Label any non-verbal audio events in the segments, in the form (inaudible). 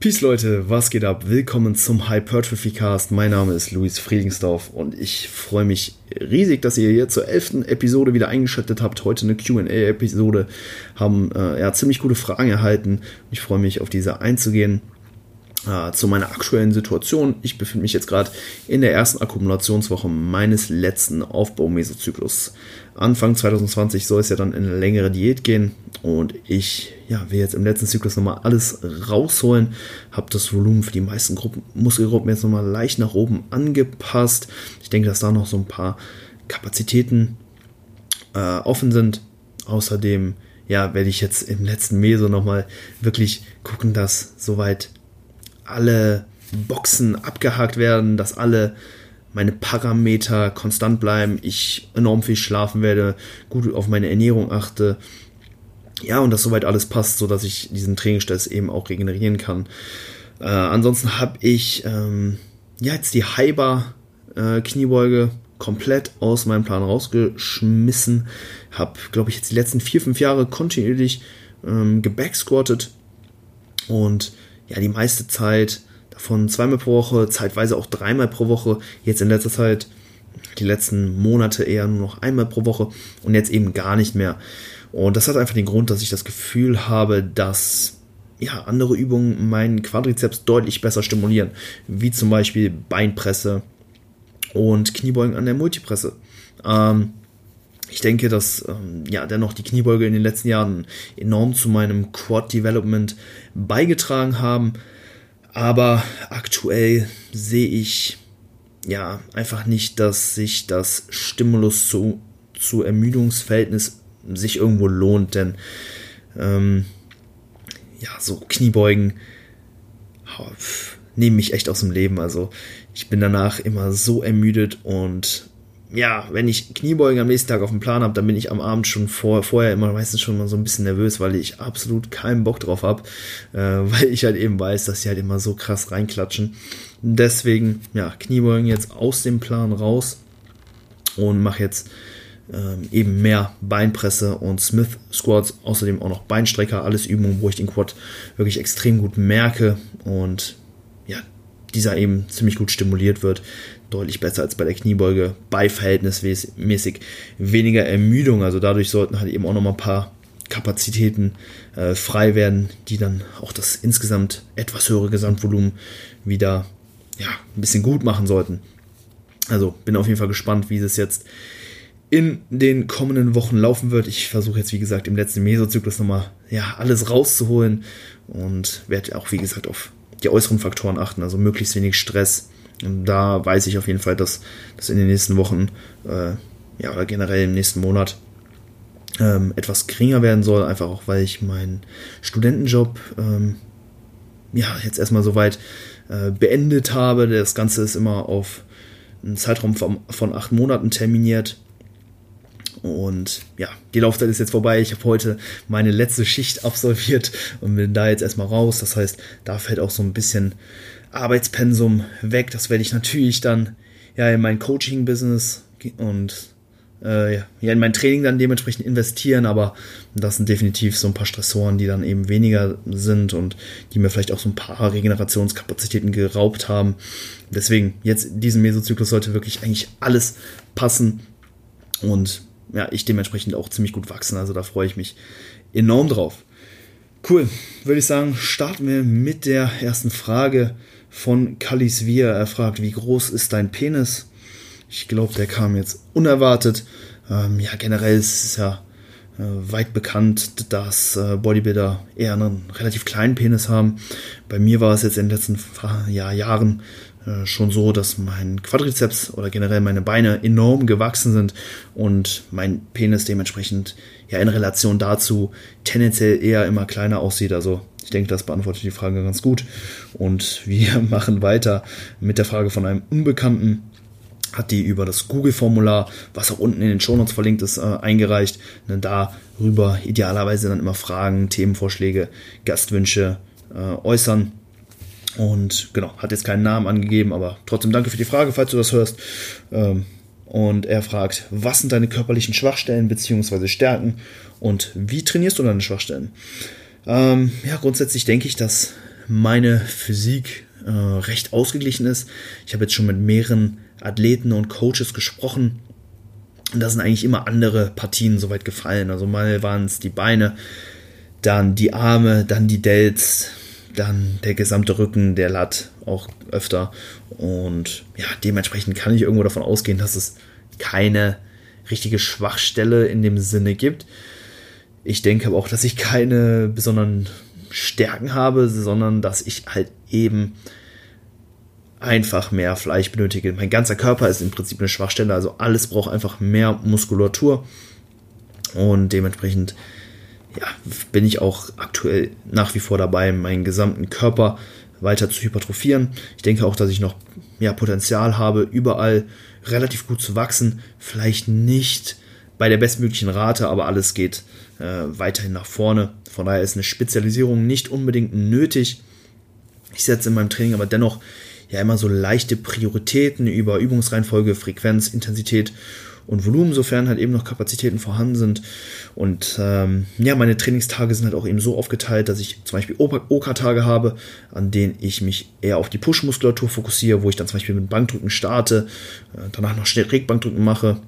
Peace Leute, was geht ab? Willkommen zum Hypertrophy Cast. Mein Name ist Luis Friedlingsdorf und ich freue mich riesig, dass ihr hier zur elften Episode wieder eingeschaltet habt. Heute eine Q&A-Episode. Haben äh, ja ziemlich gute Fragen erhalten. Ich freue mich, auf diese einzugehen. Äh, zu meiner aktuellen Situation. Ich befinde mich jetzt gerade in der ersten Akkumulationswoche meines letzten Aufbaumesozyklus. Anfang 2020 soll es ja dann in eine längere Diät gehen und ich ja, will jetzt im letzten Zyklus nochmal alles rausholen. Habe das Volumen für die meisten Gruppen, Muskelgruppen jetzt nochmal leicht nach oben angepasst. Ich denke, dass da noch so ein paar Kapazitäten äh, offen sind. Außerdem ja, werde ich jetzt im letzten Meso nochmal wirklich gucken, dass soweit alle Boxen abgehakt werden, dass alle meine Parameter konstant bleiben, ich enorm viel schlafen werde, gut auf meine Ernährung achte. Ja, und dass soweit alles passt, sodass ich diesen Trainingsstress eben auch regenerieren kann. Äh, ansonsten habe ich ähm, ja jetzt die Hyper äh, Kniebeuge komplett aus meinem Plan rausgeschmissen. Habe, glaube ich, jetzt die letzten vier, fünf Jahre kontinuierlich ähm, gebacksquattet und ja, die meiste Zeit davon zweimal pro Woche, zeitweise auch dreimal pro Woche. Jetzt in letzter Zeit, die letzten Monate eher nur noch einmal pro Woche und jetzt eben gar nicht mehr. Und das hat einfach den Grund, dass ich das Gefühl habe, dass ja, andere Übungen meinen Quadrizeps deutlich besser stimulieren, wie zum Beispiel Beinpresse und Kniebeugen an der Multipresse. Ähm, ich denke, dass ähm, ja dennoch die Kniebeuge in den letzten Jahren enorm zu meinem Quad Development beigetragen haben. Aber aktuell sehe ich ja einfach nicht, dass sich das Stimulus zu, zu Ermüdungsverhältnis sich irgendwo lohnt, denn ähm, ja, so Kniebeugen oh, nehmen mich echt aus dem Leben. Also ich bin danach immer so ermüdet und ja, wenn ich Kniebeugen am nächsten Tag auf dem Plan habe, dann bin ich am Abend schon vor, vorher immer meistens schon mal so ein bisschen nervös, weil ich absolut keinen Bock drauf habe, äh, (laughs) weil ich halt eben weiß, dass sie halt immer so krass reinklatschen. Deswegen, ja, Kniebeugen jetzt aus dem Plan raus und mache jetzt ähm, eben mehr Beinpresse und Smith Squats, außerdem auch noch Beinstrecker, alles Übungen, wo ich den Quad wirklich extrem gut merke und ja, dieser eben ziemlich gut stimuliert wird deutlich besser als bei der Kniebeuge, bei verhältnismäßig weniger Ermüdung. Also dadurch sollten halt eben auch nochmal ein paar Kapazitäten äh, frei werden, die dann auch das insgesamt etwas höhere Gesamtvolumen wieder ja, ein bisschen gut machen sollten. Also bin auf jeden Fall gespannt, wie es jetzt in den kommenden Wochen laufen wird. Ich versuche jetzt, wie gesagt, im letzten Mesozyklus nochmal ja, alles rauszuholen und werde auch, wie gesagt, auf die äußeren Faktoren achten, also möglichst wenig Stress, da weiß ich auf jeden Fall, dass das in den nächsten Wochen äh, ja, oder generell im nächsten Monat ähm, etwas geringer werden soll, einfach auch weil ich meinen Studentenjob ähm, ja jetzt erstmal soweit äh, beendet habe. Das Ganze ist immer auf einen Zeitraum von, von acht Monaten terminiert. Und ja, die Laufzeit ist jetzt vorbei. Ich habe heute meine letzte Schicht (laughs) absolviert und bin da jetzt erstmal raus. Das heißt, da fällt auch so ein bisschen Arbeitspensum weg. Das werde ich natürlich dann ja in mein Coaching-Business und äh, ja, in mein Training dann dementsprechend investieren, aber das sind definitiv so ein paar Stressoren, die dann eben weniger sind und die mir vielleicht auch so ein paar Regenerationskapazitäten geraubt haben. Deswegen, jetzt in diesem Mesozyklus sollte wirklich eigentlich alles passen und ja, ich dementsprechend auch ziemlich gut wachsen. Also da freue ich mich enorm drauf. Cool, würde ich sagen, starten wir mit der ersten Frage von Kallis Via. Er fragt, wie groß ist dein Penis? Ich glaube, der kam jetzt unerwartet. Ähm, ja, generell ist es ja äh, weit bekannt, dass äh, Bodybuilder eher einen relativ kleinen Penis haben. Bei mir war es jetzt in den letzten ja, Jahren äh, schon so, dass mein Quadrizeps oder generell meine Beine enorm gewachsen sind und mein Penis dementsprechend ja in Relation dazu tendenziell eher immer kleiner aussieht. Also ich denke, das beantwortet die Frage ganz gut. Und wir (laughs) machen weiter mit der Frage von einem Unbekannten. Hat die über das Google-Formular, was auch unten in den Shownotes verlinkt ist, äh, eingereicht. Ne, darüber idealerweise dann immer Fragen, Themenvorschläge, Gastwünsche äh, äußern. Und genau, hat jetzt keinen Namen angegeben, aber trotzdem danke für die Frage, falls du das hörst. Ähm, und er fragt, was sind deine körperlichen Schwachstellen bzw. Stärken und wie trainierst du deine Schwachstellen? Ähm, ja, grundsätzlich denke ich, dass meine Physik äh, recht ausgeglichen ist. Ich habe jetzt schon mit mehreren Athleten und Coaches gesprochen. Und da sind eigentlich immer andere Partien soweit gefallen. Also mal waren es die Beine, dann die Arme, dann die Delts, dann der gesamte Rücken, der Lat auch öfter. Und ja, dementsprechend kann ich irgendwo davon ausgehen, dass es keine richtige Schwachstelle in dem Sinne gibt. Ich denke aber auch, dass ich keine besonderen Stärken habe, sondern dass ich halt eben einfach mehr Fleisch benötige. Mein ganzer Körper ist im Prinzip eine Schwachstelle, also alles braucht einfach mehr Muskulatur und dementsprechend ja, bin ich auch aktuell nach wie vor dabei, meinen gesamten Körper weiter zu hypertrophieren. Ich denke auch, dass ich noch ja, Potenzial habe, überall relativ gut zu wachsen. Vielleicht nicht bei der bestmöglichen Rate, aber alles geht äh, weiterhin nach vorne. Von daher ist eine Spezialisierung nicht unbedingt nötig. Ich setze in meinem Training aber dennoch ja immer so leichte Prioritäten über Übungsreihenfolge, Frequenz, Intensität und Volumen, sofern halt eben noch Kapazitäten vorhanden sind. Und ähm, ja, meine Trainingstage sind halt auch eben so aufgeteilt, dass ich zum Beispiel OK-Tage habe, an denen ich mich eher auf die Push-Muskulatur fokussiere, wo ich dann zum Beispiel mit Bankdrücken starte, äh, danach noch schnell Regbankdrücken mache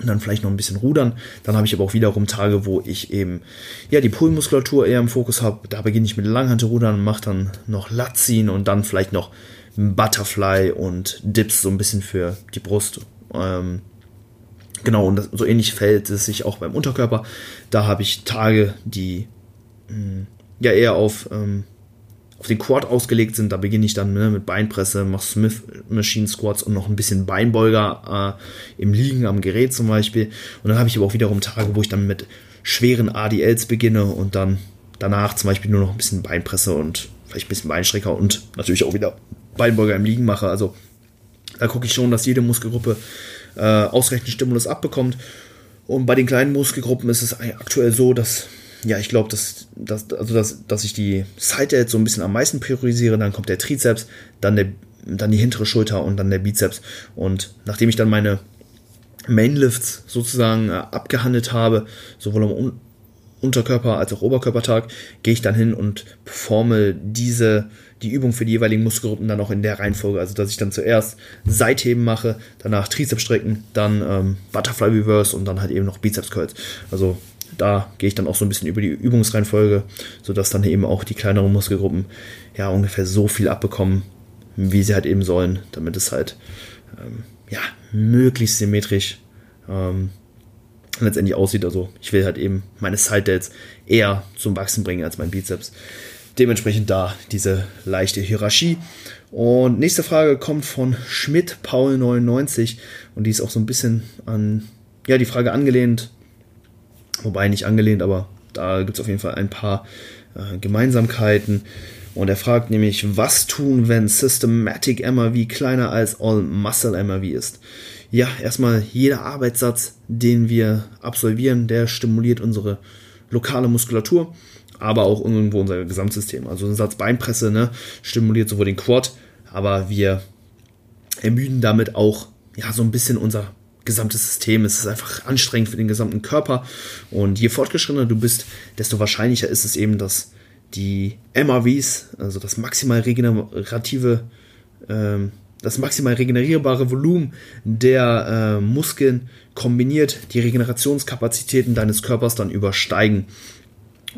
und dann vielleicht noch ein bisschen rudern. Dann habe ich aber auch wiederum Tage, wo ich eben ja die Pullmuskulatur eher im Fokus habe. Da beginne ich mit Langhantelrudern, mache dann noch Latziehen und dann vielleicht noch Butterfly und Dips so ein bisschen für die Brust. Ähm, genau, und das, so ähnlich fällt es sich auch beim Unterkörper. Da habe ich Tage, die mh, hm, ja eher auf, ähm, auf den Quad ausgelegt sind. Da beginne ich dann ne, mit Beinpresse, mache Smith Machine Squats und noch ein bisschen Beinbeuger äh, im Liegen am Gerät zum Beispiel. Und dann habe ich aber auch wiederum Tage, wo ich dann mit schweren ADLs beginne und dann danach zum Beispiel nur noch ein bisschen Beinpresse und vielleicht ein bisschen Beinstrecker und natürlich auch wieder Beinbeuger im Liegen mache. Also da gucke ich schon, dass jede Muskelgruppe äh, ausreichend Stimulus abbekommt. Und bei den kleinen Muskelgruppen ist es aktuell so, dass, ja, ich glaube, dass, dass, also dass, dass ich die Side Delts so ein bisschen am meisten priorisiere. Dann kommt der Trizeps, dann, der, dann die hintere Schulter und dann der Bizeps. Und nachdem ich dann meine Mainlifts sozusagen äh, abgehandelt habe, sowohl am Unterkörper- als auch Oberkörpertag, gehe ich dann hin und performe diese, die Übung für die jeweiligen Muskelgruppen dann auch in der Reihenfolge. Also, dass ich dann zuerst Seitheben mache, danach Trizeps strecken, dann ähm, Butterfly Reverse und dann halt eben noch Bizeps Curls. Also, da gehe ich dann auch so ein bisschen über die Übungsreihenfolge, sodass dann eben auch die kleineren Muskelgruppen ja ungefähr so viel abbekommen, wie sie halt eben sollen, damit es halt ähm, ja möglichst symmetrisch ähm, letztendlich aussieht. Also ich will halt eben meine Side Delts eher zum Wachsen bringen als mein Bizeps. Dementsprechend da diese leichte Hierarchie. Und nächste Frage kommt von Schmidt Paul 99 und die ist auch so ein bisschen an ja die Frage angelehnt, wobei nicht angelehnt, aber da gibt es auf jeden Fall ein paar äh, Gemeinsamkeiten. Und er fragt nämlich, was tun, wenn Systematic MRV kleiner als All Muscle MRV ist? ja, erstmal jeder Arbeitssatz, den wir absolvieren, der stimuliert unsere lokale Muskulatur, aber auch irgendwo unser Gesamtsystem. Also ein Satz Beinpresse ne, stimuliert sowohl den Quad, aber wir ermüden damit auch ja, so ein bisschen unser gesamtes System. Es ist einfach anstrengend für den gesamten Körper. Und je fortgeschrittener du bist, desto wahrscheinlicher ist es eben, dass die MRVs, also das maximal regenerative ähm, das maximal regenerierbare Volumen der äh, Muskeln kombiniert die Regenerationskapazitäten deines Körpers dann übersteigen.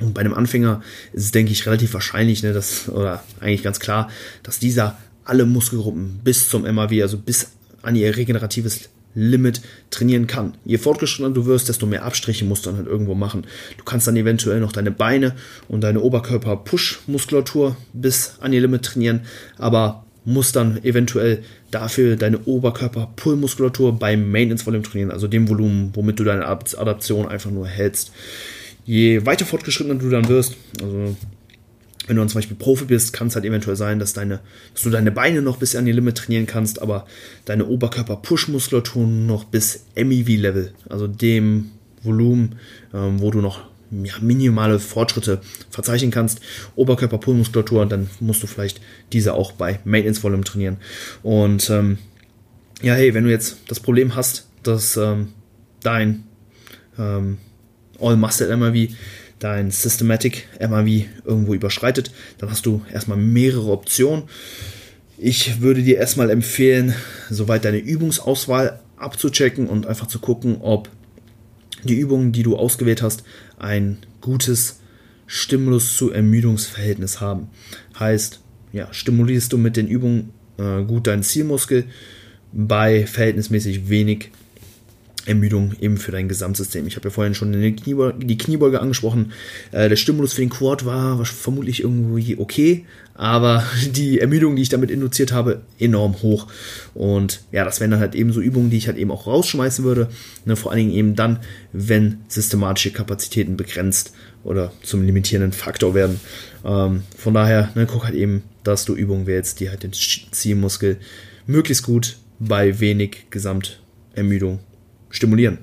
Und bei einem Anfänger ist es, denke ich, relativ wahrscheinlich, ne, dass, oder eigentlich ganz klar, dass dieser alle Muskelgruppen bis zum MAW, also bis an ihr regeneratives Limit trainieren kann. Je fortgeschrittener du wirst, desto mehr Abstriche musst du dann halt irgendwo machen. Du kannst dann eventuell noch deine Beine und deine Oberkörper-Push-Muskulatur bis an ihr Limit trainieren, aber musst dann eventuell dafür deine Oberkörper-Pull-Muskulatur beim Maintenance-Volume trainieren, also dem Volumen, womit du deine Adaption einfach nur hältst. Je weiter fortgeschrittener du dann wirst, also wenn du dann zum Beispiel Profi bist, kann es halt eventuell sein, dass, deine, dass du deine Beine noch bis an die Limit trainieren kannst, aber deine Oberkörper-Push-Muskulatur noch bis MEV-Level, also dem Volumen, ähm, wo du noch ja, minimale Fortschritte verzeichnen kannst. Oberkörper-Pullmuskulatur, dann musst du vielleicht diese auch bei Maintenance Volume trainieren. Und ähm, ja, hey, wenn du jetzt das Problem hast, dass ähm, dein ähm, All Muscle MRV dein Systematic MAV irgendwo überschreitet, dann hast du erstmal mehrere Optionen. Ich würde dir erstmal empfehlen, soweit deine Übungsauswahl abzuchecken und einfach zu gucken, ob die Übungen, die du ausgewählt hast, ein gutes Stimulus zu Ermüdungsverhältnis haben. Heißt, ja, stimulierst du mit den Übungen äh, gut deinen Zielmuskel bei verhältnismäßig wenig Ermüdung eben für dein Gesamtsystem. Ich habe ja vorhin schon die Kniebeuge, die Kniebeuge angesprochen. Äh, der Stimulus für den Quad war vermutlich irgendwie okay, aber (laughs) die Ermüdung, die ich damit induziert habe, enorm hoch. Und ja, das wären dann halt eben so Übungen, die ich halt eben auch rausschmeißen würde. Ne, vor allen Dingen eben dann, wenn systematische Kapazitäten begrenzt oder zum limitierenden Faktor werden. Ähm, von daher, ne, guck halt eben, dass du Übungen wählst, die halt den Zielmuskel möglichst gut bei wenig Gesamtermüdung stimulieren.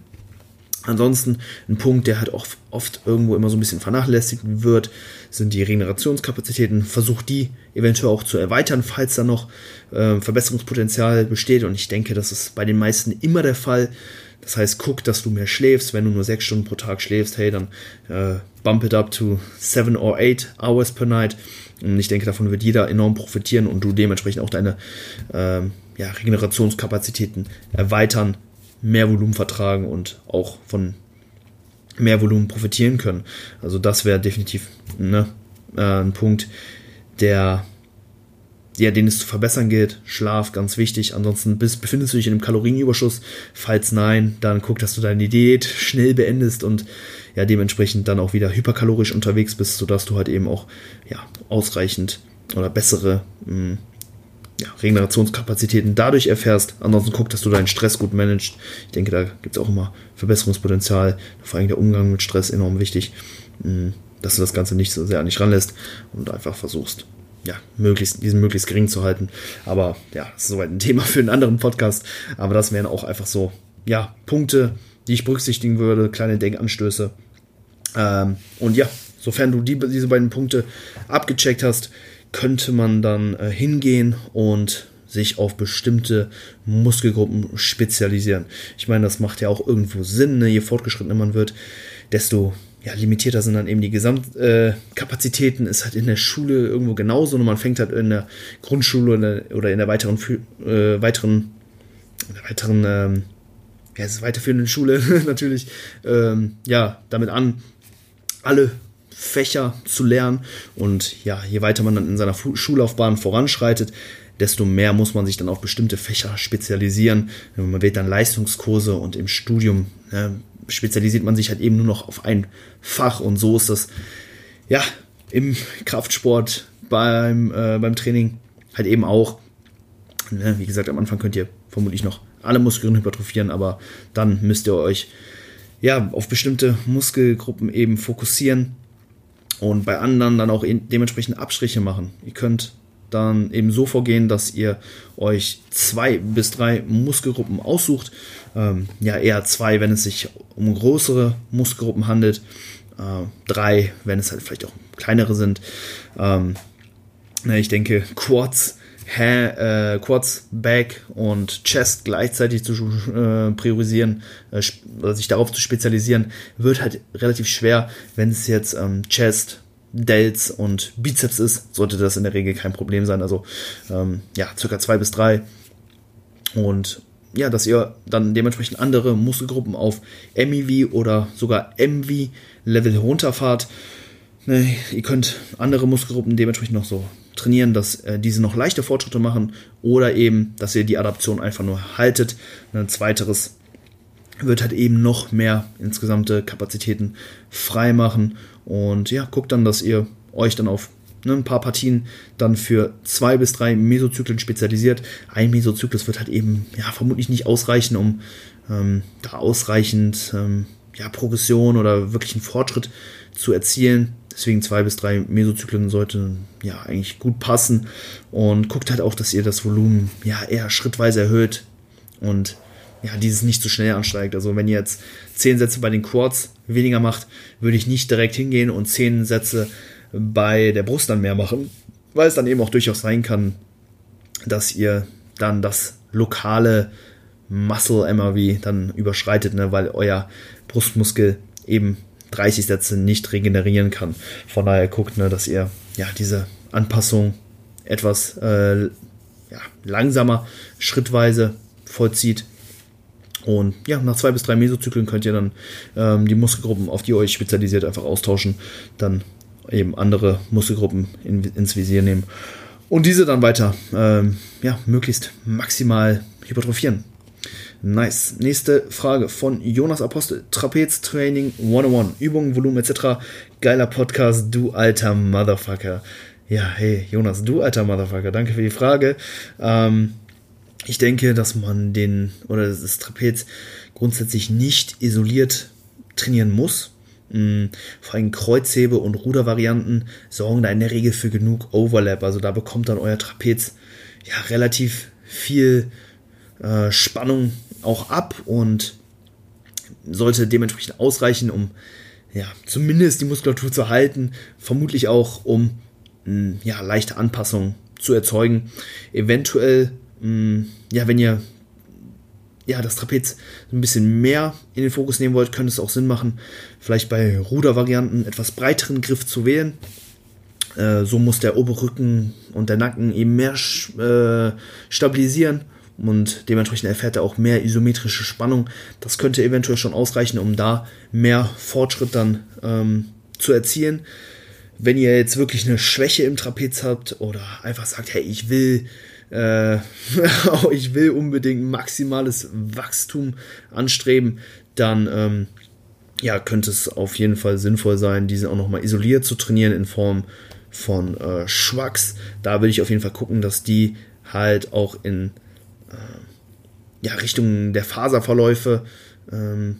Ansonsten ein Punkt, der halt auch oft irgendwo immer so ein bisschen vernachlässigt wird, sind die Regenerationskapazitäten. Versuch die eventuell auch zu erweitern, falls da noch äh, Verbesserungspotenzial besteht. Und ich denke, das ist bei den meisten immer der Fall. Das heißt, guck, dass du mehr schläfst. Wenn du nur sechs Stunden pro Tag schläfst, hey, dann äh, bump it up to seven or eight hours per night. Und ich denke, davon wird jeder enorm profitieren und du dementsprechend auch deine äh, ja, Regenerationskapazitäten erweitern mehr Volumen vertragen und auch von mehr Volumen profitieren können. Also das wäre definitiv ne, äh, ein Punkt, der ja, den es zu verbessern gilt. Schlaf, ganz wichtig. Ansonsten bist, befindest du dich in einem Kalorienüberschuss. Falls nein, dann guck, dass du deine Diät schnell beendest und ja, dementsprechend dann auch wieder hyperkalorisch unterwegs bist, sodass du halt eben auch ja, ausreichend oder bessere mh, ja, Regenerationskapazitäten dadurch erfährst. Ansonsten guck, dass du deinen Stress gut managst. Ich denke, da gibt es auch immer Verbesserungspotenzial. Vor allem der Umgang mit Stress enorm wichtig, mm, dass du das Ganze nicht so sehr an dich ranlässt und einfach versuchst, ja, möglichst, diesen möglichst gering zu halten. Aber ja, das ist soweit ein (laughs) Thema für einen anderen Podcast. Aber das wären auch einfach so, ja, Punkte, die ich berücksichtigen würde, kleine Denkanstöße. Ähm, und ja, sofern du die, diese beiden Punkte abgecheckt hast, könnte man dann äh, hingehen und sich auf bestimmte Muskelgruppen spezialisieren. Ich meine, das macht ja auch irgendwo Sinn, ne? je fortgeschrittener man wird, desto ja, limitierter sind dann eben die Gesamtkapazitäten. Äh, ist halt in der Schule irgendwo genauso. Und man fängt halt in der Grundschule oder in der weiteren, äh, weiteren, in der weiteren, ähm, ja, weiterführenden Schule (laughs) natürlich, ähm, ja, damit an, alle Fächer zu lernen. Und ja, je weiter man dann in seiner Schullaufbahn voranschreitet, desto mehr muss man sich dann auf bestimmte Fächer spezialisieren. Man wählt dann Leistungskurse und im Studium ne, spezialisiert man sich halt eben nur noch auf ein Fach. Und so ist das ja im Kraftsport beim, äh, beim Training halt eben auch. Ne, wie gesagt, am Anfang könnt ihr vermutlich noch alle Muskeln hypertrophieren, aber dann müsst ihr euch ja auf bestimmte Muskelgruppen eben fokussieren und bei anderen dann auch dementsprechend Abstriche machen. Ihr könnt dann eben so vorgehen, dass ihr euch zwei bis drei Muskelgruppen aussucht. Ähm, ja, eher zwei, wenn es sich um größere Muskelgruppen handelt. Äh, drei, wenn es halt vielleicht auch kleinere sind. Ähm, ich denke, Quads, ha äh, Quads, Back und Chest gleichzeitig zu äh, priorisieren, äh, oder sich darauf zu spezialisieren, wird halt relativ schwer, wenn es jetzt ähm, Chest, Delts und Bizeps ist, sollte das in der Regel kein Problem sein. Also ähm, ja, circa zwei bis drei. Und ja, dass ihr dann dementsprechend andere Muskelgruppen auf MEV oder sogar MV-Level herunterfahrt. Ne, ihr könnt andere Muskelgruppen dementsprechend noch so trainieren, dass äh, diese noch leichte Fortschritte machen oder eben, dass ihr die Adaption einfach nur haltet. Ein zweiteres wird halt eben noch mehr insgesamte Kapazitäten frei machen und ja, guckt dann, dass ihr euch dann auf ne, ein paar Partien dann für zwei bis drei Mesozyklen spezialisiert. Ein Mesozyklus wird halt eben ja vermutlich nicht ausreichen, um ähm, da ausreichend ähm, ja, Progression oder wirklichen Fortschritt zu erzielen. Deswegen zwei bis drei Mesozyklen sollten ja eigentlich gut passen. Und guckt halt auch, dass ihr das Volumen ja eher schrittweise erhöht und ja, dieses nicht zu so schnell ansteigt. Also wenn ihr jetzt zehn Sätze bei den Quads weniger macht, würde ich nicht direkt hingehen und zehn Sätze bei der Brust dann mehr machen, weil es dann eben auch durchaus sein kann, dass ihr dann das lokale Muscle MRV dann überschreitet, ne, weil euer Brustmuskel eben 30 Sätze nicht regenerieren kann. Von daher guckt, ne, dass ihr ja diese Anpassung etwas äh, ja, langsamer, schrittweise vollzieht. Und ja, nach zwei bis drei Mesozyklen könnt ihr dann ähm, die Muskelgruppen, auf die ihr euch spezialisiert, einfach austauschen. Dann eben andere Muskelgruppen in, ins Visier nehmen und diese dann weiter, ähm, ja, möglichst maximal hypertrophieren. Nice. Nächste Frage von Jonas Apostel. Trapez Training 101. Übungen, Volumen etc. Geiler Podcast, du alter Motherfucker. Ja, hey, Jonas, du alter Motherfucker. Danke für die Frage. Ähm, ich denke, dass man den oder das Trapez grundsätzlich nicht isoliert trainieren muss. Mm, vor allem Kreuzhebe und Rudervarianten sorgen da in der Regel für genug Overlap. Also da bekommt dann euer Trapez ja relativ viel äh, Spannung auch ab und sollte dementsprechend ausreichen, um ja, zumindest die Muskulatur zu halten, vermutlich auch um mh, ja, leichte Anpassungen zu erzeugen. Eventuell, mh, ja, wenn ihr ja, das Trapez ein bisschen mehr in den Fokus nehmen wollt, könnte es auch Sinn machen, vielleicht bei Rudervarianten etwas breiteren Griff zu wählen. Äh, so muss der Oberrücken und der Nacken eben mehr äh, stabilisieren und dementsprechend erfährt er auch mehr isometrische Spannung. Das könnte eventuell schon ausreichen, um da mehr Fortschritt dann ähm, zu erzielen. Wenn ihr jetzt wirklich eine Schwäche im Trapez habt oder einfach sagt, hey, ich will äh, (laughs) ich will unbedingt maximales Wachstum anstreben, dann ähm, ja, könnte es auf jeden Fall sinnvoll sein, diese auch nochmal isoliert zu trainieren in Form von äh, Schwachs. Da will ich auf jeden Fall gucken, dass die halt auch in ja, Richtung der Faserverläufe ähm,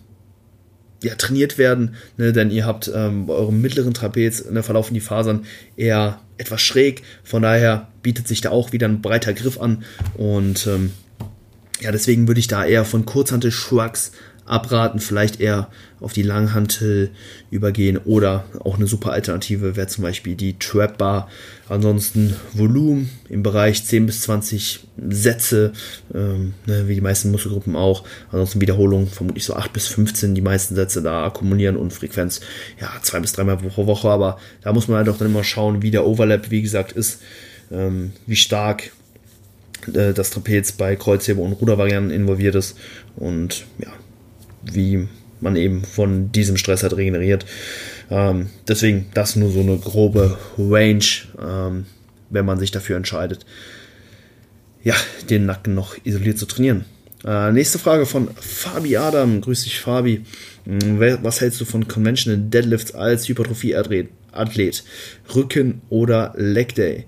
ja, trainiert werden, ne, denn ihr habt ähm, bei eurem mittleren Trapez, ne, verlaufen die Fasern eher etwas schräg, von daher bietet sich da auch wieder ein breiter Griff an. Und ähm, ja, deswegen würde ich da eher von Kurzhantel-Shrugs abraten, vielleicht eher auf die Langhantel übergehen oder auch eine super Alternative wäre zum Beispiel die Trap Bar. Ansonsten Volumen im Bereich 10 bis 20 Sätze, ähm, ne, wie die meisten Muskelgruppen auch. Ansonsten Wiederholungen vermutlich so 8 bis 15 die meisten Sätze da akkumulieren und Frequenz ja zwei bis dreimal pro Woche. Aber da muss man halt auch dann immer schauen, wie der Overlap wie gesagt ist, ähm, wie stark äh, das Trapez bei Kreuzhebe und Rudervarianten involviert ist und ja wie man eben von diesem Stress hat regeneriert. Ähm, deswegen das nur so eine grobe Range, ähm, wenn man sich dafür entscheidet, ja, den Nacken noch isoliert zu trainieren. Äh, nächste Frage von Fabi Adam. Grüß dich, Fabi. Hm, was hältst du von Conventional Deadlifts als Hypertrophie-Athlet? Rücken oder Leg Day?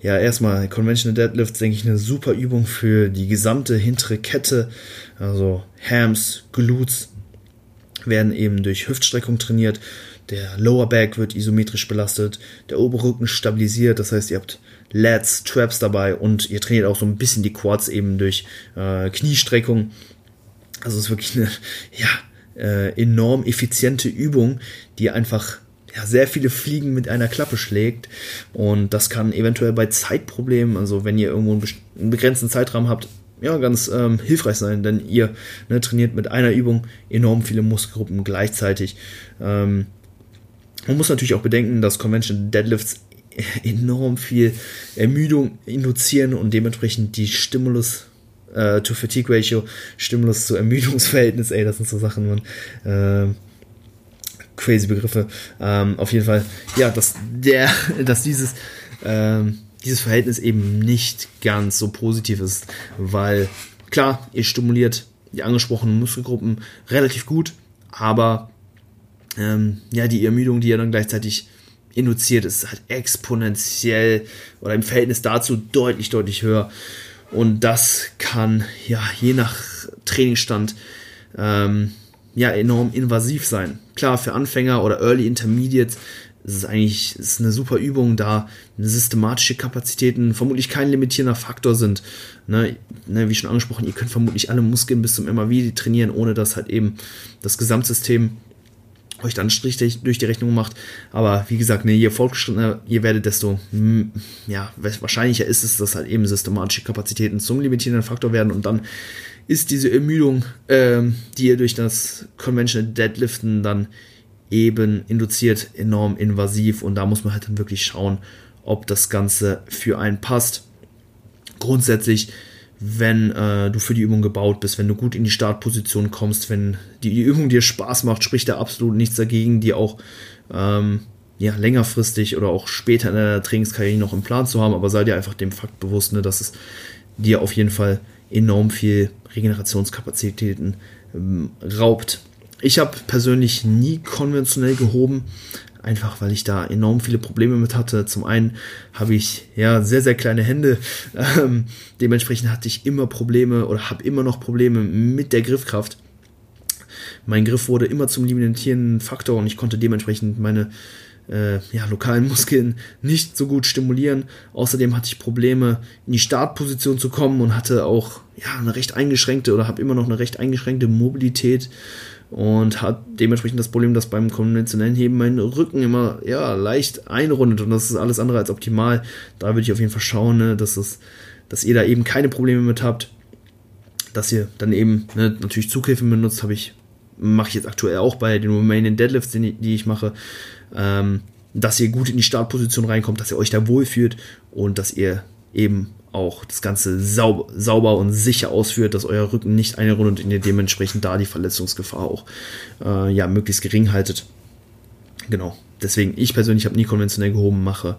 Ja, erstmal Conventional Deadlifts, denke ich, eine super Übung für die gesamte hintere Kette. Also Hams, Glutes werden eben durch Hüftstreckung trainiert. Der Lower Back wird isometrisch belastet. Der Oberrücken stabilisiert. Das heißt, ihr habt Lats, Traps dabei und ihr trainiert auch so ein bisschen die Quads eben durch äh, Kniestreckung. Also es ist wirklich eine, ja, äh, enorm effiziente Übung, die einfach ja, sehr viele Fliegen mit einer Klappe schlägt. Und das kann eventuell bei Zeitproblemen, also wenn ihr irgendwo einen begrenzten Zeitrahmen habt, ja, ganz ähm, hilfreich sein, denn ihr ne, trainiert mit einer Übung enorm viele Muskelgruppen gleichzeitig. Ähm, man muss natürlich auch bedenken, dass Convention Deadlifts (laughs) enorm viel Ermüdung induzieren und dementsprechend die Stimulus äh, to Fatigue Ratio, Stimulus zu Ermüdungsverhältnis, ey, das sind so Sachen, man, äh, crazy Begriffe. Ähm, auf jeden Fall, ja, dass der, (laughs) dass dieses, ähm, dieses Verhältnis eben nicht ganz so positiv ist, weil klar, ihr stimuliert die angesprochenen Muskelgruppen relativ gut, aber ähm, ja, die Ermüdung, die ihr dann gleichzeitig induziert, ist halt exponentiell oder im Verhältnis dazu deutlich, deutlich höher. Und das kann ja je nach Trainingsstand ähm, ja enorm invasiv sein. Klar, für Anfänger oder Early Intermediates ist es eigentlich ist eine super Übung, da systematische Kapazitäten vermutlich kein limitierender Faktor sind. Ne, ne, wie schon angesprochen, ihr könnt vermutlich alle Muskeln bis zum MAV trainieren, ohne dass halt eben das Gesamtsystem euch dann Strich durch die Rechnung macht. Aber wie gesagt, ne, je fortgeschrittener ihr werdet, desto hm, ja, wahrscheinlicher ist es, dass halt eben systematische Kapazitäten zum limitierenden Faktor werden und dann ist diese Ermüdung, ähm, die ihr durch das Conventional Deadliften dann eben induziert enorm invasiv und da muss man halt dann wirklich schauen, ob das Ganze für einen passt. Grundsätzlich, wenn äh, du für die Übung gebaut bist, wenn du gut in die Startposition kommst, wenn die Übung dir Spaß macht, spricht da absolut nichts dagegen, die auch ähm, ja, längerfristig oder auch später in der Trainingskarriere noch im Plan zu haben, aber sei dir einfach dem Fakt bewusst, ne, dass es dir auf jeden Fall enorm viel Regenerationskapazitäten ähm, raubt. Ich habe persönlich nie konventionell gehoben, einfach weil ich da enorm viele Probleme mit hatte. Zum einen habe ich ja sehr, sehr kleine Hände. (laughs) Ähm, dementsprechend hatte ich immer Probleme oder habe immer noch Probleme mit der Griffkraft. Mein Griff wurde immer zum limitierenden Faktor und ich konnte dementsprechend meine äh, ja, lokalen Muskeln nicht so gut stimulieren. Außerdem hatte ich Probleme, in die Startposition zu kommen und hatte auch ja, eine recht eingeschränkte oder habe immer noch eine recht eingeschränkte Mobilität und hat dementsprechend das Problem, dass beim konventionellen Heben mein Rücken immer ja, leicht einrundet und das ist alles andere als optimal. Da würde ich auf jeden Fall schauen, ne, dass, es, dass ihr da eben keine Probleme mit habt, dass ihr dann eben ne, natürlich Zughilfen benutzt, habe ich mache ich jetzt aktuell auch bei den Romanian Deadlifts, die ich mache, ähm, dass ihr gut in die Startposition reinkommt, dass ihr euch da wohlfühlt und dass ihr eben auch das Ganze sauber, sauber und sicher ausführt, dass euer Rücken nicht einrundet und ihr dementsprechend da die Verletzungsgefahr auch äh, ja, möglichst gering haltet. Genau. Deswegen, ich persönlich habe nie konventionell gehoben, mache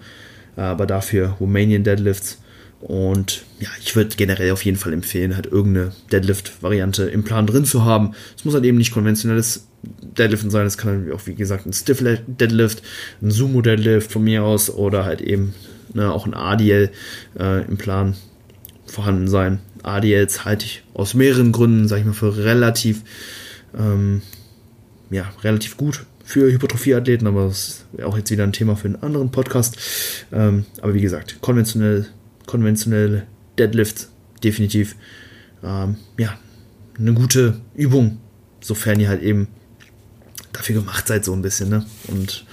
aber dafür Romanian Deadlifts. Und ja, ich würde generell auf jeden Fall empfehlen, halt irgendeine Deadlift-Variante im Plan drin zu haben. Es muss halt eben nicht konventionelles Deadliften sein. Es kann halt auch, wie gesagt, ein Stiff Deadlift, ein Sumo Deadlift von mir aus oder halt eben ne, auch ein ADL äh, im Plan vorhanden sein. ADLs halte ich aus mehreren Gründen, sage ich mal, für relativ, ähm, ja, relativ gut für Hypertrophie-Athleten, aber das wäre auch jetzt wieder ein Thema für einen anderen Podcast. Ähm, aber wie gesagt, konventionell, konventionelle Deadlift definitiv, ähm, ja, eine gute Übung, sofern ihr halt eben dafür gemacht seid, so ein bisschen. Ne? Und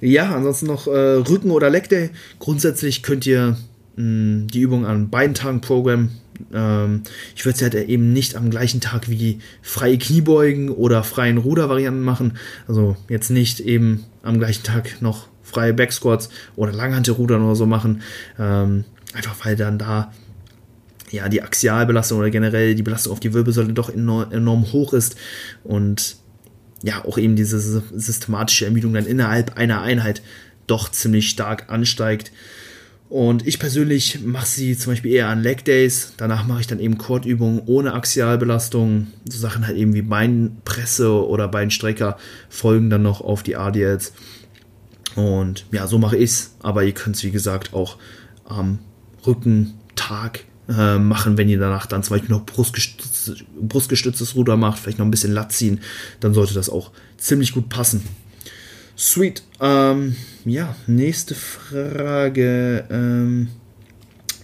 ja, ansonsten noch äh, Rücken- oder Leg Day. Grundsätzlich könnt ihr mh, hm, die Übung an beiden Tagen programmen. Ähm, ich würde es halt eben nicht am gleichen Tag wie freie Kniebeugen oder freien Rudervarianten machen. Also jetzt nicht eben am gleichen Tag noch freie Backsquats oder Langhantelrudern oder so machen. Ähm, einfach weil dann da ja, die Axialbelastung oder generell die Belastung auf die Wirbelsäule doch enorm hoch ist und ja auch eben diese systematische Ermüdung dann innerhalb einer Einheit doch ziemlich stark ansteigt. Und ich persönlich mache sie zum Beispiel eher an Leg Days. Danach mache ich dann eben Kordübungen ohne Axialbelastung. So Sachen halt eben wie Beinpresse oder Beinstrecker folgen dann noch auf die ADLs. Und ja, so mache ich es. Aber ihr könnt es wie gesagt auch am Rückentag äh, machen, wenn ihr danach dann zum Beispiel noch brustgestütztes, brustgestütztes Ruder macht, vielleicht noch ein bisschen Lat ziehen, dann sollte das auch ziemlich gut passen. Sweet. Ähm, ja, nächste Frage. Ähm,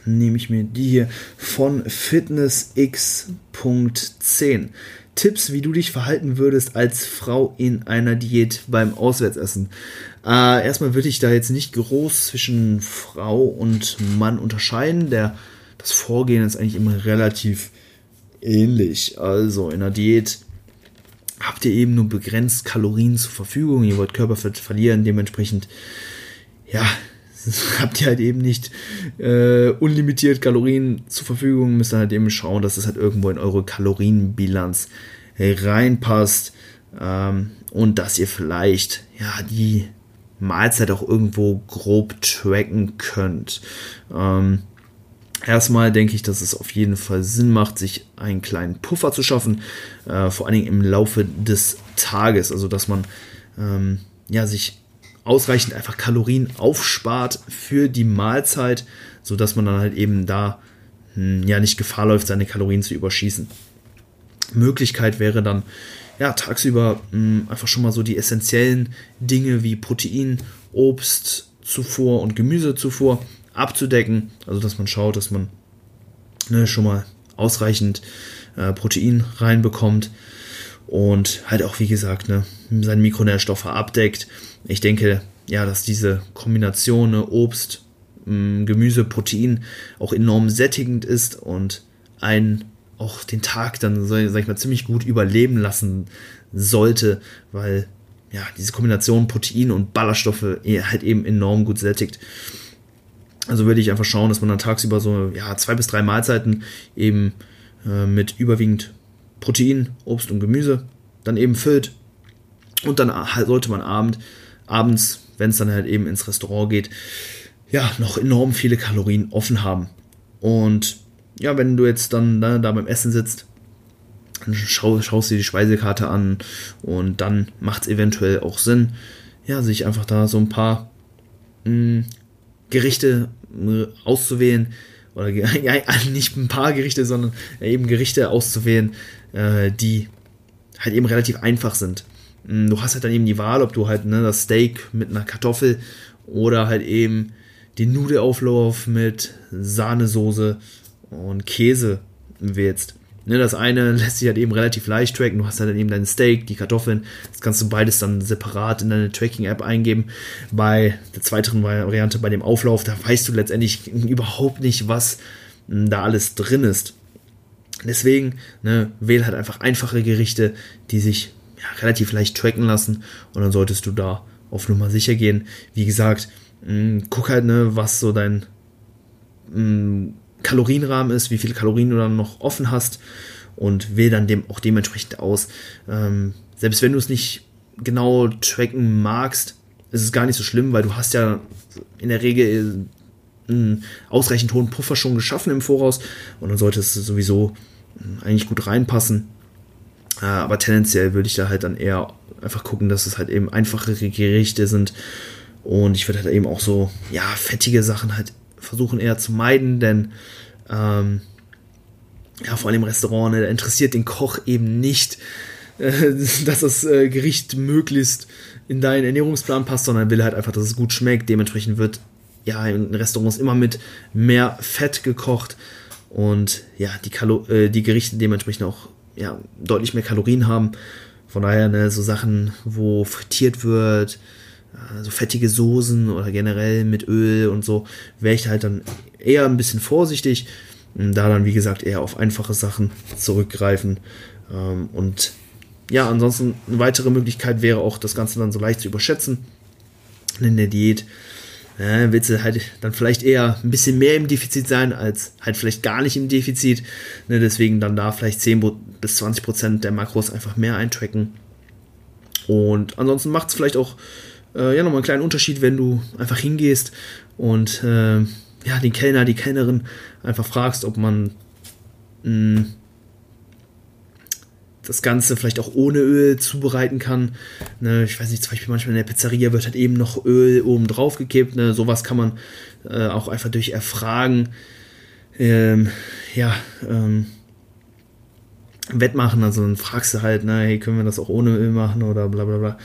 nehme ich mir die hier von FitnessX.10. Tipps, wie du dich verhalten würdest als Frau in einer Diät beim Auswärtsessen. Äh, erstmal würde ich da jetzt nicht groß zwischen Frau und Mann unterscheiden. Der das Vorgehen ist eigentlich immer relativ ähnlich. Also in der Diät habt ihr eben nur begrenzt Kalorien zur Verfügung. Ihr wollt Körperfett verlieren, dementsprechend, ja, (laughs) habt ihr halt eben nicht äh, unlimitiert Kalorien zur Verfügung. Müsst ihr halt eben schauen, dass es halt irgendwo in eure Kalorienbilanz reinpasst ähm, und dass ihr vielleicht ja die Mahlzeit auch irgendwo grob tracken könnt. Ähm, Erstmal denke ich, dass es auf jeden Fall Sinn macht, sich einen kleinen Puffer zu schaffen, äh, vor allen Dingen im Laufe des Tages, also dass man ähm, ja, sich ausreichend einfach Kalorien aufspart für die Mahlzeit, sodass man dann halt eben da hm, ja nicht Gefahr läuft, seine Kalorien zu überschießen. Möglichkeit wäre dann ja tagsüber mh, hm, einfach schon mal so die essentiellen Dinge wie Protein, Obst, Zufuhr und Gemüsezufuhr abzudecken. Also dass man schaut, dass man ne, schon mal ausreichend äh, Protein reinbekommt und halt auch, wie gesagt, ne, seine Mikronährstoffe abdeckt. Ich denke, ja, dass diese Kombination ne, Obst, mh, Gemüse, Protein auch enorm sättigend ist und einen auch den Tag dann, sag ich mal, ziemlich gut überleben lassen sollte, weil ja, diese Kombination Protein und Ballaststoffe halt eben enorm gut sättigt. Also würde ich einfach schauen, dass man dann tagsüber so ja, zwei bis drei Mahlzeiten eben äh, mit überwiegend Protein, Obst und Gemüse dann eben füllt. Und dann sollte man abend, abends, wenn es dann halt eben ins Restaurant geht, ja, noch enorm viele Kalorien offen haben. Und ja, wenn du jetzt dann ne, da beim Essen sitzt, dann schau, schaust dir die Speisekarte an und dann macht es eventuell auch Sinn, ja, sich einfach da so ein paar mh, hm, Gerichte äh, auszuwählen, oder (laughs) ja, nicht ein paar Gerichte, sondern eben Gerichte auszuwählen, äh, die halt eben relativ einfach sind. Hm, du hast halt dann eben die Wahl, ob du halt ne, das Steak mit einer Kartoffel oder halt eben den Nudelauflauf mit Sahnesoße und Käse wählst. Ne, das eine (laughs) lässt sich halt eben relativ leicht tracken. Du hast halt eben dein Steak, die Kartoffeln. Das kannst du beides dann separat in deine Tracking-App eingeben. Bei der zweiten Variante, bei dem Auflauf, da weißt du letztendlich (laughs) überhaupt nicht, was hm, da alles drin ist. Deswegen ne, wähl halt einfach einfache Gerichte, die sich ja, relativ leicht tracken lassen. Und dann solltest du da auf Nummer sicher gehen. Wie gesagt, mh, hm, guck halt, ne, was so dein mh, hm, Kalorienrahmen ist, wie viele Kalorien du dann noch offen hast und wähle dann dem auch dementsprechend aus. Ähm, selbst wenn du es nicht genau tracken magst, ist es gar nicht so schlimm, weil du hast ja in der Regel einen ausreichend hohen Puffer schon geschaffen im Voraus und dann sollte es sowieso hm, eigentlich gut reinpassen. Äh, aber tendenziell würde ich da halt dann eher einfach gucken, dass es halt eben einfachere Gerichte sind und ich würde halt eben auch so, ja, fettige Sachen halt versuchen eher zu meiden, denn ähm, ja, vor allem Restaurant, ne, da interessiert den Koch eben nicht, äh, (laughs) dass das äh, Gericht möglichst in deinen Ernährungsplan passt, sondern will halt einfach, dass es gut schmeckt. Dementsprechend wird ja in Restaurants immer mit mehr Fett gekocht und ja, die, Kalo äh, die Gerichte dementsprechend auch ja, deutlich mehr Kalorien haben. Von daher, ne, so Sachen, wo frittiert wird, so fettige Soßen oder generell mit Öl und so, wäre ich halt dann eher ein bisschen vorsichtig. Da dann, wie gesagt, eher auf einfache Sachen zurückgreifen. Ähm, und ja, ansonsten eine weitere Möglichkeit wäre auch, das Ganze dann so leicht zu überschätzen. In der Diät äh, willst du halt dann vielleicht eher ein bisschen mehr im Defizit sein, als halt vielleicht gar nicht im Defizit. Ne, deswegen dann da vielleicht 10 bis 20 Prozent der Makros einfach mehr eintracken. Und ansonsten macht es vielleicht auch äh, ja nochmal einen kleinen Unterschied, wenn du einfach hingehst und äh, ja, den Kellner, die Kellnerin einfach fragst, ob man hm, das Ganze vielleicht auch ohne Öl zubereiten kann. Ne, ich weiß nicht, zum Beispiel manchmal in der Pizzeria wird halt eben noch Öl oben drauf gekippt. Ne, sowas kann man äh, auch einfach durch Erfragen ähm, ja, ähm, wettmachen. Also dann fragst du halt, na, hey, können wir das auch ohne Öl machen oder bla bla bla.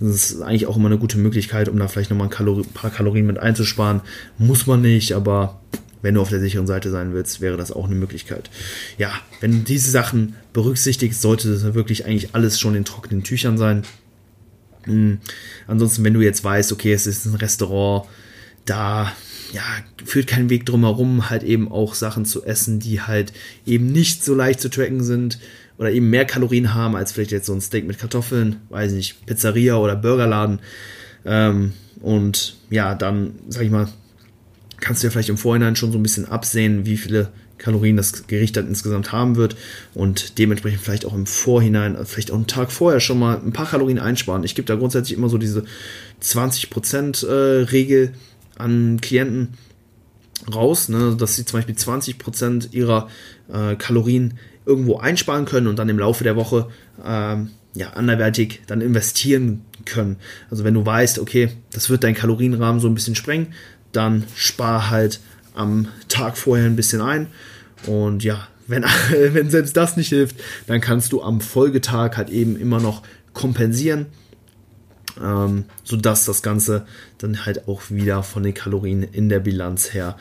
Das ist eigentlich auch immer eine gute Möglichkeit, um da vielleicht nochmal ein Kalori paar Kalorien mit einzusparen. Muss man nicht, aber wenn du auf der sicheren Seite sein willst, wäre das auch eine Möglichkeit. Ja, wenn du diese Sachen berücksichtigst, sollte das wirklich eigentlich alles schon in trockenen Tüchern sein. Mhm. Ansonsten, wenn du jetzt weißt, okay, es ist ein Restaurant, da ja, führt kein Weg drum herum, halt eben auch Sachen zu essen, die halt eben nicht so leicht zu tracken sind oder eben mehr Kalorien haben als vielleicht jetzt so ein Steak mit Kartoffeln, weiß nicht, Pizzeria oder Burgerladen. Ähm, und ja, dann, sag ich mal, kannst du ja vielleicht im Vorhinein schon so ein bisschen absehen, wie viele Kalorien das Gericht dann insgesamt haben wird und dementsprechend vielleicht auch im Vorhinein, vielleicht auch einen Tag vorher schon mal ein paar Kalorien einsparen. Ich gebe da grundsätzlich immer so diese 20% äh, Regel an Klienten raus, ne, dass sie zum Beispiel 20% ihrer äh, Kalorien irgendwo einsparen können und dann im Laufe der Woche ähm, ja, anderweitig dann investieren können. Also wenn du weißt, okay, das wird dein Kalorienrahmen so ein bisschen sprengen, dann spar halt am Tag vorher ein bisschen ein. Und ja, wenn, (laughs) wenn selbst das nicht hilft, dann kannst du am Folgetag halt eben immer noch kompensieren ähm, sodass das Ganze dann halt auch wieder von den Kalorien in der Bilanz her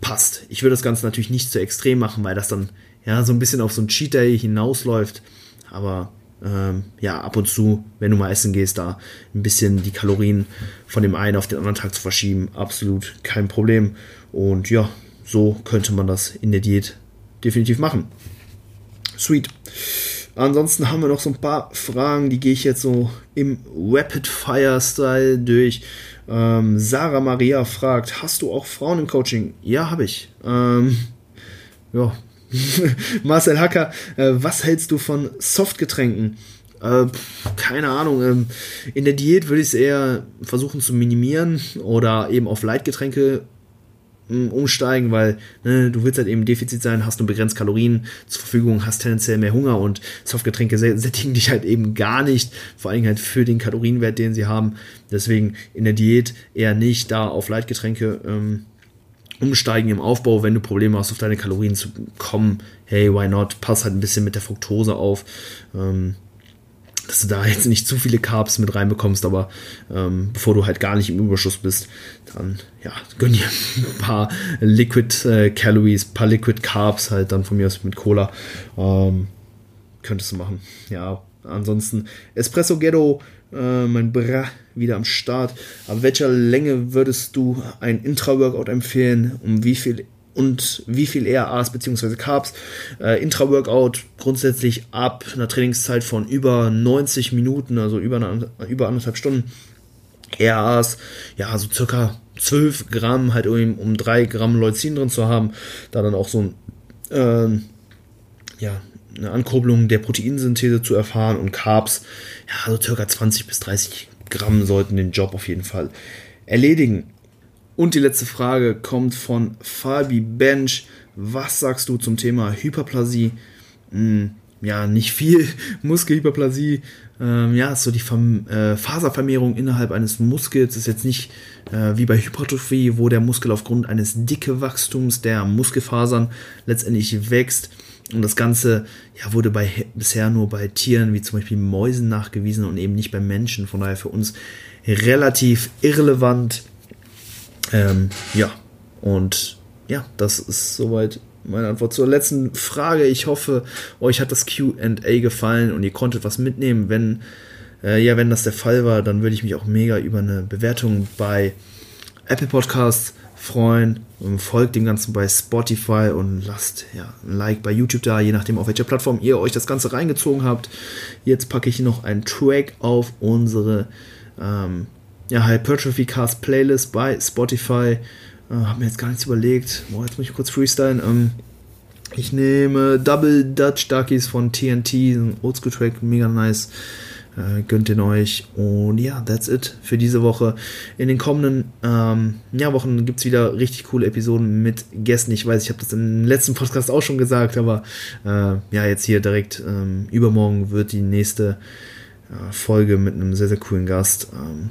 passt. Ich würde das Ganze natürlich nicht zu extrem machen, weil das dann ja so ein bisschen auf so ein Cheat Day hinausläuft. Aber ähm, ja, ab und zu, wenn du mal essen gehst, da ein bisschen die Kalorien von dem einen auf den anderen Tag zu verschieben, absolut kein Problem. Und ja, so könnte man das in der Diät definitiv machen. Sweet. Ansonsten haben wir noch so ein paar Fragen, die gehe ich jetzt so im Rapid-Fire-Style durch. Ähm, Sarah Maria fragt, hast du auch Frauen im Coaching? Ja, habe ich. Ähm, ja. (laughs) Marcel Hacker, äh, was hältst du von Softgetränken? Äh, keine Ahnung. Ähm, in der Diät würde ich es eher versuchen zu minimieren oder eben auf Leitgetränke umsteigen, weil ne, du willst halt eben Defizit sein, hast nur begrenzt Kalorien zur Verfügung, hast tendenziell mehr Hunger und Softgetränke sättigen (laughs) dich halt eben gar nicht, vor allem halt für den Kalorienwert, den sie haben. Deswegen in der Diät eher nicht da auf Leitgetränke ähm, umsteigen im Aufbau, wenn du Probleme hast, auf deine Kalorien zu kommen. Hey, why not? Pass halt ein bisschen mit der Fructose auf. Ähm, dass du da jetzt nicht zu viele Carbs mit reinbekommst, aber ähm, bevor du halt gar nicht im Überschuss bist, dann ja, gönn dir ein paar Liquid äh, Calories, paar Liquid Carbs halt dann von mir aus mit Cola. Ähm, könntest du machen. Ja, ansonsten Espresso Ghetto, äh, mein Bra wieder am Start. Ab welcher Länge würdest du ein Intra-Workout empfehlen? Um wie viel und wie viel ERAs bzw. Carbs. Äh, Intra-Workout grundsätzlich ab einer Trainingszeit von über 90 Minuten, also über, eine, über anderthalb Stunden. ERAs, ja, so circa 12 Gramm, halt um, um 3 Gramm Leucin drin zu haben. Da dann auch so ein, äh, ja, eine Ankurbelung der Proteinsynthese zu erfahren und Carbs, ja, so circa 20 bis 30 Gramm sollten den Job auf jeden Fall erledigen. Und die letzte Frage kommt von Fabi Bench. Was sagst du zum Thema Hyperplasie? Hm, ja, nicht viel. (laughs) Muskelhyperplasie, ähm, ja, ist so die Verm äh, Faservermehrung innerhalb eines Muskels. Ist jetzt nicht äh, wie bei Hypertrophie, wo der Muskel aufgrund eines dicke Wachstums der Muskelfasern letztendlich wächst. Und das Ganze ja, wurde bei, bisher nur bei Tieren wie zum Beispiel Mäusen nachgewiesen und eben nicht bei Menschen. Von daher für uns relativ irrelevant. Ähm, ja, und ja, das ist soweit meine Antwort zur letzten Frage. Ich hoffe, euch hat das QA gefallen und ihr konntet was mitnehmen. Wenn, äh, ja, wenn das der Fall war, dann würde ich mich auch mega über eine Bewertung bei Apple Podcasts freuen. Und folgt dem Ganzen bei Spotify und lasst ja, ein Like bei YouTube da, je nachdem, auf welcher Plattform ihr euch das Ganze reingezogen habt. Jetzt packe ich noch einen Track auf unsere ähm, ja, Hypertrophy Cast Playlist bei Spotify. Äh, hab mir jetzt gar nichts überlegt. Boah, jetzt muss ich kurz freestylen. Ähm, ich nehme Double Dutch Duckies von TNT, ein Oldschool-Track, mega nice. Äh, gönnt den euch. Und ja, that's it für diese Woche. In den kommenden ähm, ja, Wochen gibt es wieder richtig coole Episoden mit Gästen. Ich weiß, ich habe das im letzten Podcast auch schon gesagt, aber äh, ja, jetzt hier direkt ähm, übermorgen wird die nächste äh, Folge mit einem sehr, sehr coolen Gast. Ähm,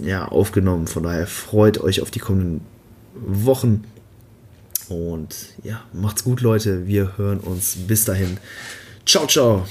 ja, aufgenommen. Von daher freut euch auf die kommenden Wochen. Und ja, macht's gut, Leute. Wir hören uns bis dahin. Ciao, ciao.